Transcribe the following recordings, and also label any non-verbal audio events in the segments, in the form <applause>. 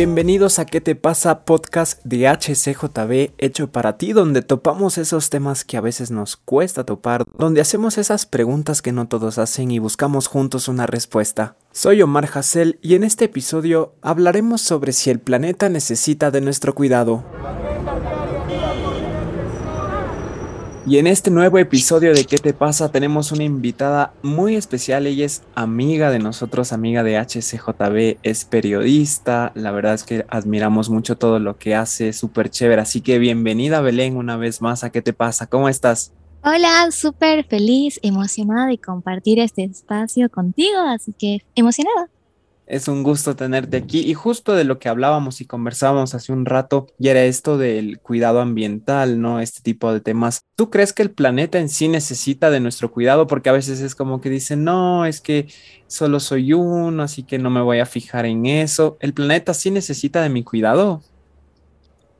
Bienvenidos a ¿Qué te pasa? Podcast de HCJB hecho para ti donde topamos esos temas que a veces nos cuesta topar, donde hacemos esas preguntas que no todos hacen y buscamos juntos una respuesta. Soy Omar Hassel y en este episodio hablaremos sobre si el planeta necesita de nuestro cuidado. Y en este nuevo episodio de ¿Qué te pasa? tenemos una invitada muy especial. Ella es amiga de nosotros, amiga de HCJB, es periodista. La verdad es que admiramos mucho todo lo que hace, súper chévere. Así que bienvenida Belén una vez más a ¿Qué te pasa? ¿Cómo estás? Hola, súper feliz, emocionada de compartir este espacio contigo, así que emocionada. Es un gusto tenerte aquí y justo de lo que hablábamos y conversábamos hace un rato, y era esto del cuidado ambiental, ¿no? Este tipo de temas. ¿Tú crees que el planeta en sí necesita de nuestro cuidado? Porque a veces es como que dicen, no, es que solo soy uno, así que no me voy a fijar en eso. ¿El planeta sí necesita de mi cuidado?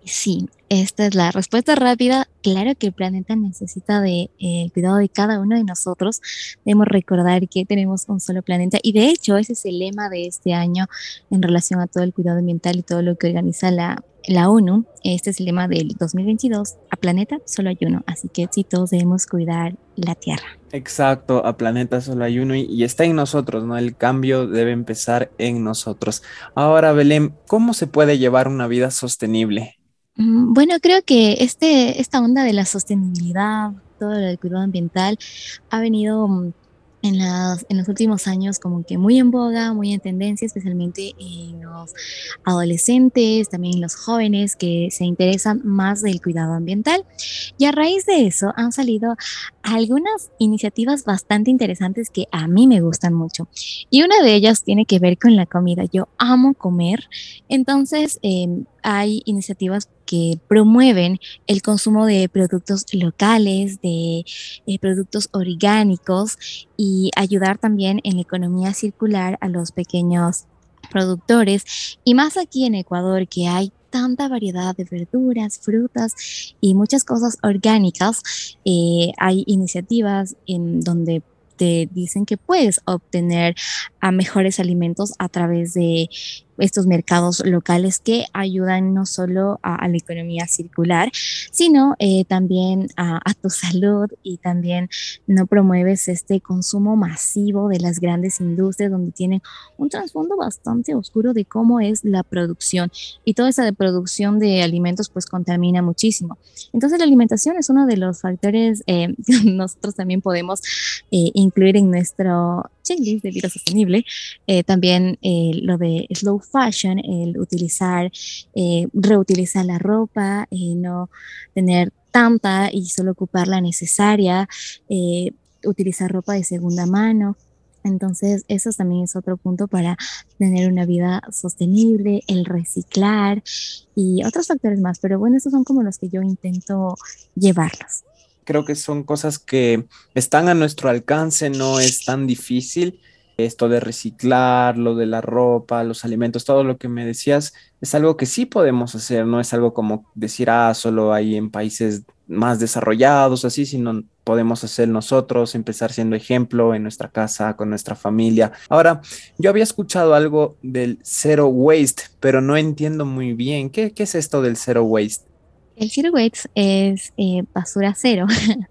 Sí, esta es la respuesta rápida. Claro que el planeta necesita de eh, cuidado de cada uno de nosotros. Debemos recordar que tenemos un solo planeta y de hecho ese es el lema de este año en relación a todo el cuidado ambiental y todo lo que organiza la, la ONU. Este es el lema del 2022. A planeta solo hay uno, así que sí todos debemos cuidar la Tierra. Exacto, a planeta solo hay uno y, está en nosotros, ¿no? El cambio debe empezar en nosotros. Ahora, Belén, ¿cómo se puede llevar una vida sostenible? Mm, bueno, creo que este, esta onda de la sostenibilidad, todo el cuidado ambiental, ha venido mm, en, las, en los últimos años como que muy en boga, muy en tendencia, especialmente en los adolescentes, también en los jóvenes que se interesan más del cuidado ambiental. Y a raíz de eso han salido algunas iniciativas bastante interesantes que a mí me gustan mucho. Y una de ellas tiene que ver con la comida. Yo amo comer, entonces em, hay iniciativas que promueven el consumo de productos locales, de eh, productos orgánicos y ayudar también en la economía circular a los pequeños productores. Y más aquí en Ecuador, que hay tanta variedad de verduras, frutas y muchas cosas orgánicas, eh, hay iniciativas en donde te dicen que puedes obtener a mejores alimentos a través de estos mercados locales que ayudan no solo a, la economía circular, sino eh, también a, tu <laughs> salud y también no promueves este consumo masivo de las grandes industrias donde tienen un trasfondo bastante oscuro de cómo es la producción y toda esa producción de alimentos pues contamina muchísimo. Entonces la alimentación es uno de los factores eh, <laughs> que nosotros también podemos eh, incluir en nuestro checklist de vida sostenible. también lo de slow fashion, el utilizar, eh, reutilizar la ropa, eh, no tener tanta y solo ocupar la necesaria, eh, utilizar ropa de segunda mano. Entonces, eso también es otro punto para tener una vida sostenible, el reciclar y otros factores más. Pero bueno, esos son como los que yo intento llevarlos. Creo que son cosas que están a nuestro alcance, no es tan difícil esto de reciclar, lo de la ropa, los alimentos, todo lo que me decías, es algo que sí podemos hacer, no es algo como decir, ah, solo hay en países más desarrollados, así, sino podemos hacer nosotros, empezar siendo ejemplo en nuestra casa, con nuestra familia. Ahora, yo había escuchado algo del zero waste, pero no entiendo muy bien. ¿Qué, qué es esto del zero waste? El zero waste es eh, basura cero.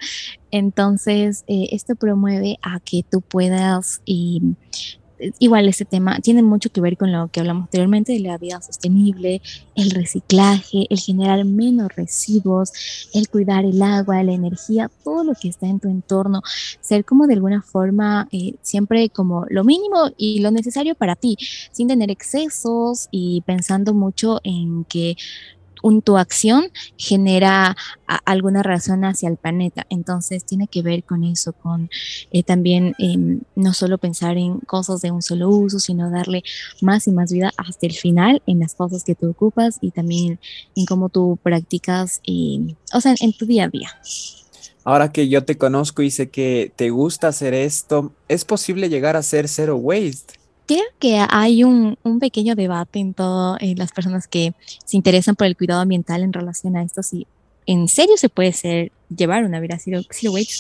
<laughs> Entonces, eh, esto promueve a que tú puedas, igual este tema tiene mucho que ver con lo que hablamos anteriormente de la vida sostenible, el reciclaje, el generar menos residuos, el cuidar el agua, la energía, todo lo que está en tu entorno, ser como de alguna forma eh, siempre como lo mínimo y lo necesario para ti, sin tener excesos y pensando mucho en que tu acción genera alguna razón hacia el planeta. Entonces tiene que ver con eso, con eh, también em, no solo pensar en cosas de un solo uso, sino darle más y más vida hasta el final en las cosas que tú ocupas y también en cómo tú practicas, em, o sea, en tu día a día. Ahora que yo te conozco y sé que te gusta hacer esto, ¿es posible llegar a ser zero waste? Creo que hay un, pequeño debate en todas las personas que se interesan por el cuidado ambiental en relación a esto, si en serio se puede ser llevar una vida zero, waste.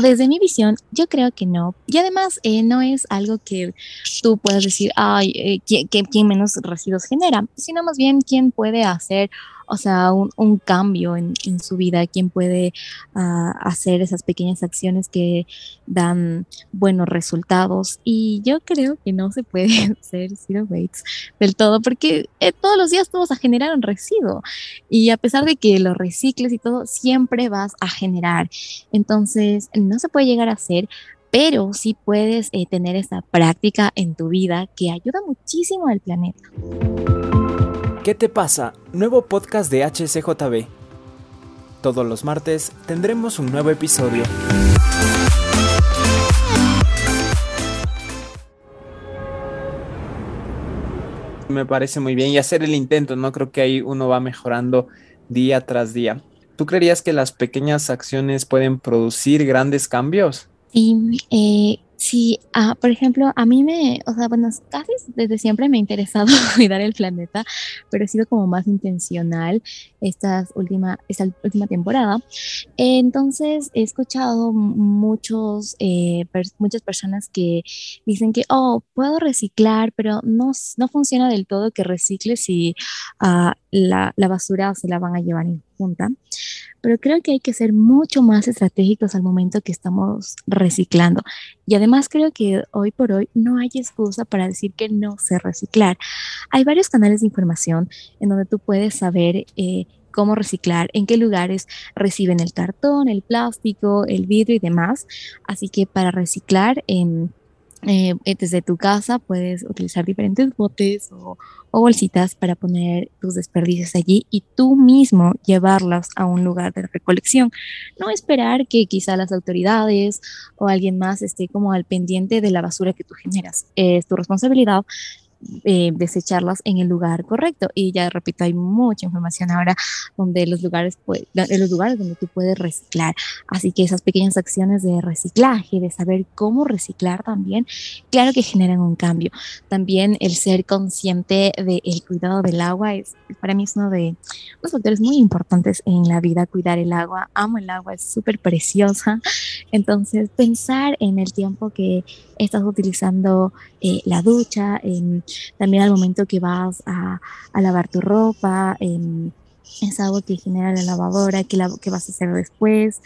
Desde mi visión, yo creo que no. Y además, eh, no es algo que tú puedas decir, ay, eh, ¿quién, quién menos residuos genera? Sino más bien, ¿quién puede hacer o sea, un, cambio en, su vida, quién puede ah, hacer esas pequeñas acciones que dan buenos resultados. Y yo creo que no se puede <laughs> hacer zero waste del todo, porque eh, todos los días vas a generar un residuo. Y a pesar de que lo recicles y todo, siempre vas a generar. Entonces, no se puede llegar a hacer, pero sí puedes eh, tener esa práctica en tu vida que ayuda muchísimo al planeta. ¿Qué te pasa? Nuevo podcast de HCJB. Todos los martes tendremos un nuevo episodio. Me parece muy bien y hacer el intento, ¿no? Creo que ahí uno va mejorando día tras día. ¿Tú creerías que las pequeñas acciones pueden producir grandes cambios? Sí, eh, Sí, ah, por ejemplo, a mí me, o sea, bueno, casi desde siempre me ha interesado <laughs> cuidar el planeta, pero he sido como más intencional esta última, esta última temporada. Entonces, he escuchado muchos, eh, muchas personas que dicen que, oh, puedo reciclar, pero no, no funciona del todo que recicle si uh, la, la basura se la van a llevar en junta pero creo que hay que ser mucho más estratégicos al momento que estamos reciclando. Y además creo que hoy por hoy no hay excusa para decir que no sé reciclar. Hay varios canales de información en donde tú puedes saber eh, cómo reciclar, en qué lugares reciben el cartón, el plástico, el vidrio y demás. Así que para reciclar... eh, eh, desde tu casa puedes utilizar diferentes botes o, bolsitas para poner tus desperdicios allí y tú mismo llevarlos a un lugar de recolección. No esperar que quizá las autoridades o alguien más esté como al pendiente de la basura que tú generas. Es tu responsabilidad eh, desecharlas en el lugar correcto. Y ya repito, hay mucha información ahora donde los lugares, en los lugares donde tú puedes reciclar. Así que esas pequeñas acciones de reciclaje, de saber cómo reciclar también, claro que generan un cambio. También el ser consciente del cuidado del agua es para mí es uno de los factores muy importantes en la vida, cuidar el agua. Amo el agua, es súper preciosa. Entonces, pensar en el tiempo que estás utilizando eh, la ducha, también al momento que vas a, a lavar tu ropa, en es agua que genera la lavadora, que, vas a hacer después.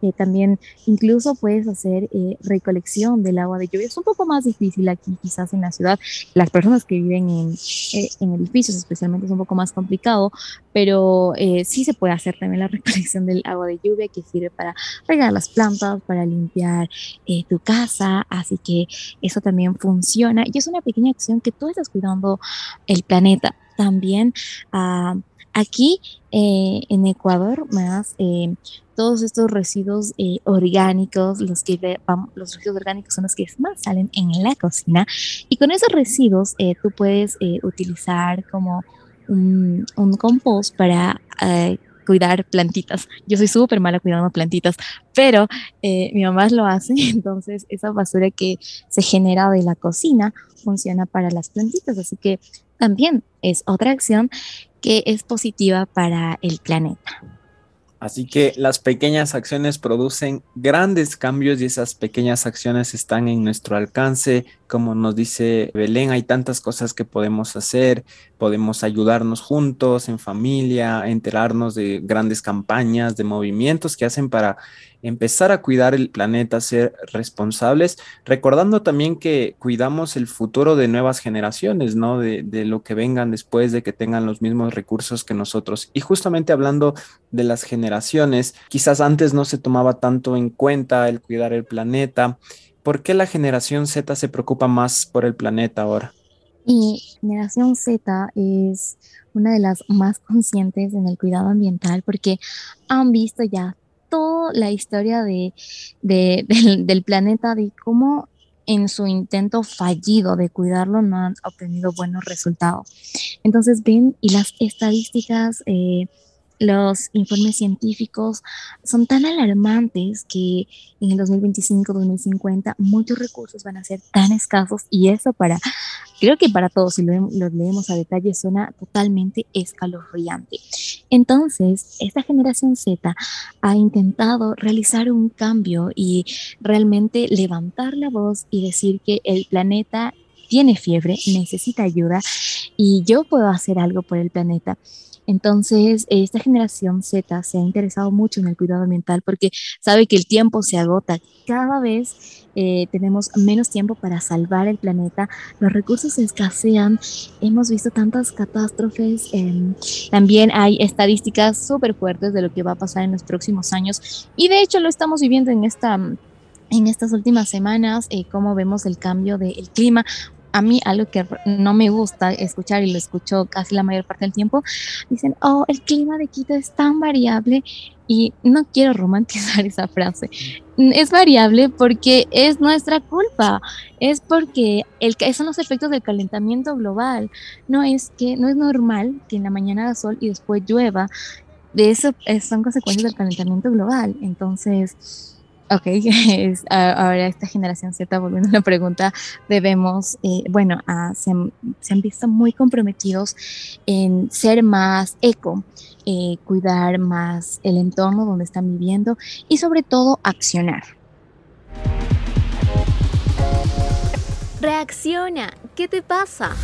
Eh, también incluso puedes hacer eh, recolección del agua de lluvia. Es un poco más difícil aquí quizás en la ciudad. Las personas que viven en, eh, edificios especialmente es un poco más complicado, pero sí se puede hacer también la <laughs> recolección del agua de lluvia que sirve para regar las plantas, para limpiar tu casa. Así que eso también funciona y es una pequeña acción que tú estás cuidando el planeta. También... Uh, Aquí eh, en Ecuador, más eh, todos estos residuos eh, orgánicos, los que los residuos orgánicos son los que más salen en la cocina, y con esos residuos tú puedes utilizar como un, un compost para cuidar plantitas. Yo soy súper mala cuidando plantitas, pero mi mamá lo hace, <laughs> entonces esa basura que se genera de la cocina funciona para las plantitas, así que también es otra acción que es positiva para el planeta. Así que las pequeñas acciones producen grandes cambios y esas pequeñas acciones están en nuestro alcance. Como nos dice Belén, hay tantas cosas que podemos hacer. Podemos ayudarnos juntos, en familia, enterarnos de grandes campañas, de movimientos que hacen para empezar a cuidar el planeta, ser responsables, recordando también que cuidamos el futuro de nuevas generaciones, ¿no? De, de, lo que vengan después, de que tengan los mismos recursos que nosotros. Y justamente hablando de las generaciones, quizás antes no se tomaba tanto en cuenta el cuidar el planeta. ¿Por qué la generación Z se preocupa más por el planeta ahora? Y generación Z es una de las más conscientes en el cuidado ambiental porque han visto ya toda la historia de, del, planeta, de cómo en su intento fallido de cuidarlo no han obtenido buenos resultados. Entonces ven y las estadísticas, eh, los informes científicos son tan alarmantes que en el 2025-2050 muchos recursos van a ser tan escasos y eso para creo que para todos, si lo leemos a detalle, suena totalmente escalofriante. Entonces, esta generación Z ha intentado realizar un cambio y realmente levantar la voz y decir que el planeta tiene fiebre, necesita ayuda y yo puedo hacer algo por el planeta. Entonces, esta generación Z se ha interesado mucho en el cuidado ambiental porque sabe que el tiempo se agota. Cada vez eh, tenemos menos tiempo para salvar el planeta, los recursos escasean, hemos visto tantas catástrofes, em, también hay estadísticas súper fuertes de lo que va a pasar en los próximos años y de hecho lo estamos viviendo en esta en estas últimas semanas, eh, vemos el cambio del clima a mí algo que no me gusta escuchar y lo escucho casi la mayor parte del tiempo, dicen, oh, el clima de Quito es tan variable y no quiero romantizar <laughs> esa frase. Es variable porque es nuestra culpa, es porque el, son los efectos del calentamiento global. No es que no es normal que en la mañana haga sol y después llueva. De eso son consecuencias del calentamiento global. Entonces, Ok, <laughs> es, ahora esta generación Z, volviendo a la pregunta, debemos, eh, bueno, se, han, visto muy comprometidos en ser más eco, eh, cuidar más el entorno donde están viviendo y sobre todo accionar. Reacciona, ¿qué te pasa?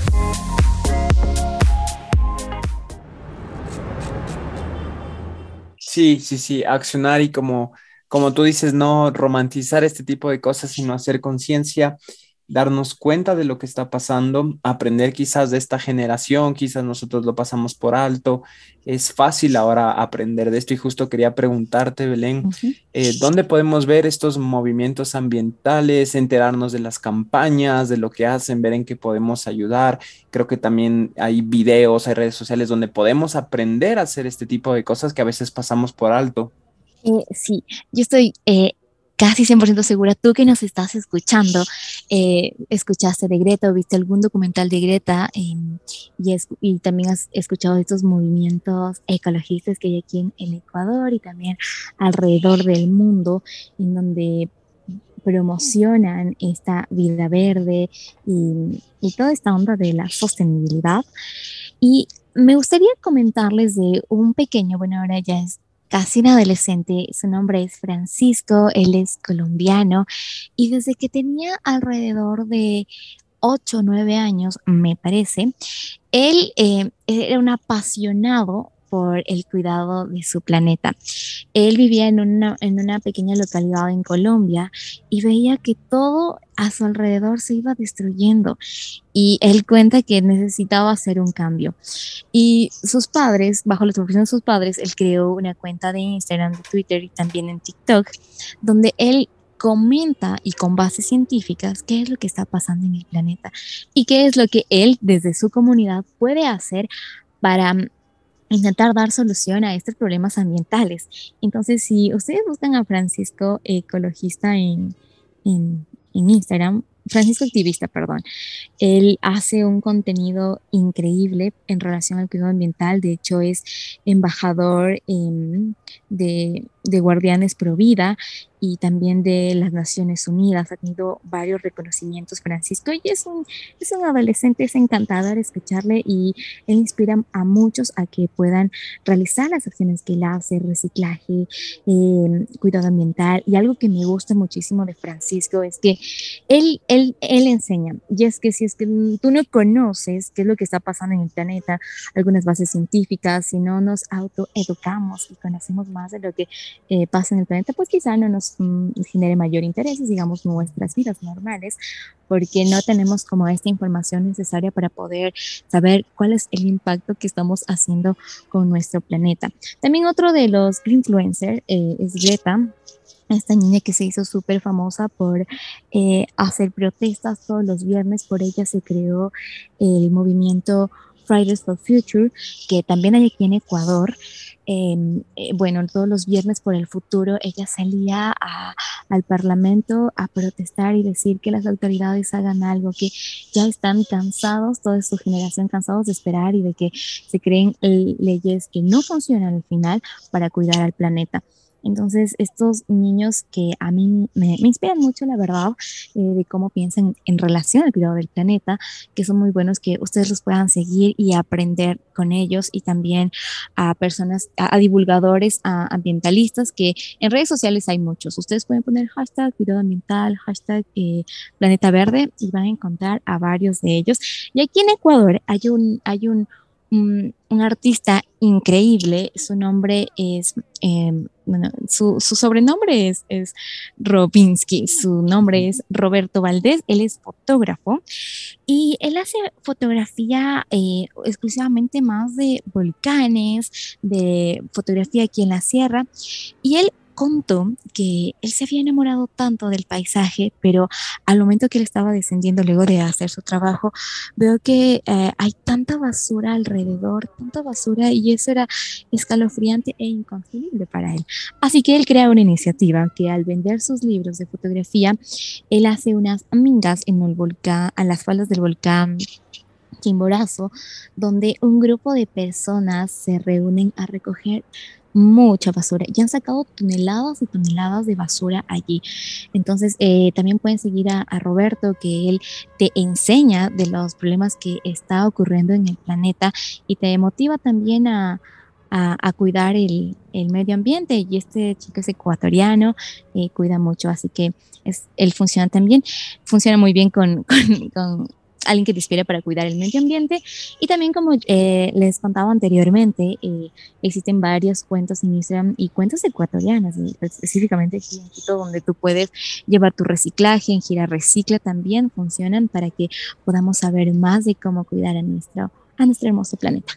Sí, sí, sí, accionar y como como tú dices, no romantizar este tipo de cosas, sino hacer conciencia, darnos cuenta de lo que está pasando, aprender quizás de esta generación, quizás nosotros lo pasamos por alto. Es fácil ahora aprender de esto y justo quería preguntarte, Belén, eh, ¿dónde podemos ver estos movimientos ambientales, enterarnos de las campañas, de lo que hacen, ver en qué podemos ayudar? Creo que también hay videos, hay redes sociales donde podemos aprender a hacer este tipo de cosas que a veces pasamos por alto. Eh, sí, yo estoy eh, casi 100% segura, tú que nos estás escuchando, eh, escuchaste de Greta o viste algún documental de Greta em, y, y, también has escuchado estos movimientos ecologistas que hay aquí en, Ecuador y también alrededor del mundo, en donde promocionan esta vida verde y toda esta onda de la sostenibilidad. Y me gustaría comentarles de un pequeño, bueno, ahora ya es casi un adolescente, su nombre es Francisco, él es colombiano y desde que tenía alrededor de 8 o 9 años, me parece, él eh, era un apasionado por el cuidado de su planeta. Él vivía en una, en una pequeña localidad en Colombia y veía que todo a su alrededor se iba destruyendo y él cuenta que necesitaba hacer un cambio. Y sus padres, bajo la supervisión de sus padres, él creó una cuenta de Instagram, de Twitter y también en TikTok, donde él comenta y con bases científicas qué es lo que está pasando en el planeta y qué es lo que él desde su comunidad puede hacer para intentar dar solución a estos problemas ambientales. Entonces, si ustedes buscan a Francisco Ecologista en, en, Instagram, Francisco Activista, perdón, él hace un contenido increíble en relación al cuidado ambiental. De hecho, es embajador de, de Guardianes Pro Vida y también de las Naciones Unidas. Ha tenido varios reconocimientos, Francisco, y es un, es un adolescente, es encantador escucharle y él inspira a muchos a que puedan realizar las acciones que él hace, reciclaje, em, cuidado ambiental. Y algo que me gusta muchísimo de Francisco es que él, él, él enseña, y es que si es que tú no conoces qué es lo que está pasando en el planeta, algunas bases científicas, si no nos autoeducamos y conocemos más de lo que eh, pasa en el planeta, pues quizá no nos Mm, genere mayor interés, digamos, nuestras vidas normales, porque no tenemos como esta información necesaria para poder saber cuál es el impacto que estamos haciendo con nuestro planeta. También otro de los influencers eh, es Greta, esta niña que se hizo súper famosa por eh, hacer protestas todos los viernes, por ella se creó el movimiento Fridays for Future, que también hay aquí en Ecuador. Em, eh, bueno, todos los viernes por el futuro, ella salía al Parlamento a protestar y decir que las autoridades hagan algo, que ya están cansados, toda su generación cansados de esperar y de que se creen leyes que no funcionan al final para cuidar al planeta. Entonces, estos niños que a mí me, inspiran mucho, la verdad, eh, de cómo piensan en relación al cuidado del planeta, que son muy buenos que ustedes los puedan seguir y aprender con ellos y también a personas, a, divulgadores, a ambientalistas, que en redes sociales hay muchos. Ustedes pueden poner hashtag cuidado ambiental, hashtag eh, planeta verde y van a encontrar a varios de ellos. Y aquí en Ecuador hay un, hay un un, artista increíble. Su nombre es, em, bueno, su, sobrenombre es, es Robinski, su nombre es Roberto Valdés, él es fotógrafo. Y él hace fotografía eh, exclusivamente más de volcanes, de fotografía aquí en la sierra. Y él contó que él se había enamorado tanto del paisaje, pero al momento que él estaba descendiendo luego de hacer su trabajo, veo que eh, hay tanta basura alrededor, tanta basura, y eso era escalofriante e inconcebible para él. Así que él crea una iniciativa que al vender sus libros de fotografía, él hace unas mingas en el volcán, a las faldas del volcán Chimborazo, donde un grupo de personas se reúnen a recoger mucha basura. Ya han sacado toneladas y toneladas de basura allí. Entonces, eh, también pueden seguir a, Roberto, que él te enseña de los problemas que está ocurriendo en el planeta y te motiva también a, cuidar el, medio ambiente. Y este chico es ecuatoriano, eh, cuida mucho, así que es, él funciona también, funciona muy bien con <laughs> alguien que te inspire para cuidar el medio ambiente. Y también, como eh, les contaba anteriormente, eh, existen varios cuentos en Instagram y cuentos ecuatorianos, específicamente aquí en Quito, donde tú puedes llevar tu reciclaje, en Gira Recicla también funcionan para que podamos saber más de cómo cuidar a nuestro, a nuestro hermoso planeta.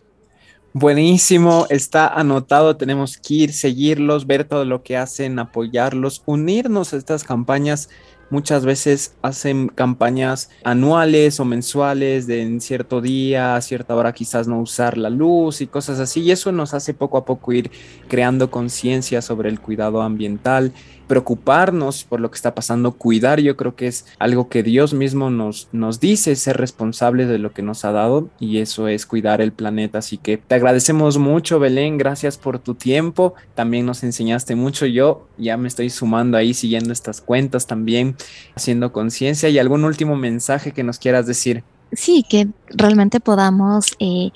Buenísimo, está anotado, tenemos que ir, seguirlos, ver todo lo que hacen, apoyarlos, unirnos a estas campañas Muchas veces hacen campañas anuales o mensuales de en cierto día, a cierta hora quizás no usar la luz y cosas así. Y eso nos hace poco a poco ir creando conciencia sobre el cuidado ambiental preocuparnos por lo que está pasando, cuidar, yo creo que es algo que Dios mismo nos, nos dice, ser responsables de lo que nos ha dado y eso es cuidar el planeta. Así que te agradecemos mucho, Belén, gracias por tu tiempo, también nos enseñaste mucho, yo ya me estoy sumando ahí, siguiendo estas cuentas también, haciendo conciencia y algún último mensaje que nos quieras decir. Sí, que realmente podamos eh,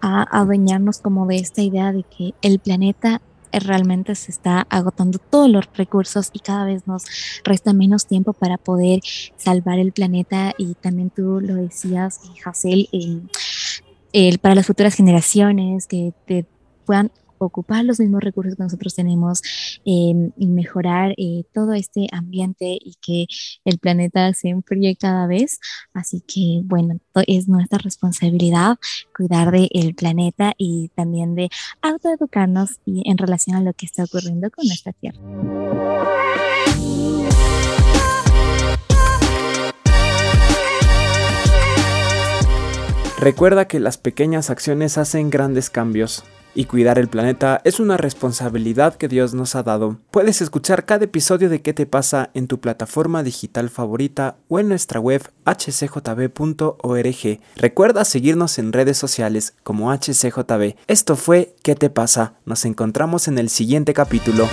adueñarnos como de esta idea de que el planeta realmente se está agotando todos los recursos y cada vez nos resta menos tiempo para poder salvar el planeta y también tú lo decías, Hazel, eh, para las futuras generaciones que te puedan ocupar los mismos recursos que nosotros tenemos em, y mejorar eh, todo este ambiente y que el planeta se enfríe cada vez. Así que, bueno, es nuestra responsabilidad cuidar del planeta y también de autoeducarnos y en relación a lo que está ocurriendo con nuestra Tierra. Recuerda que las pequeñas acciones hacen grandes cambios y cuidar el planeta es una responsabilidad que Dios nos ha dado. Puedes escuchar cada episodio de ¿Qué te pasa? en tu plataforma digital favorita o en nuestra web hcjb.org. Recuerda seguirnos en redes sociales como hcjb. Esto fue ¿Qué te pasa? Nos encontramos en el siguiente capítulo.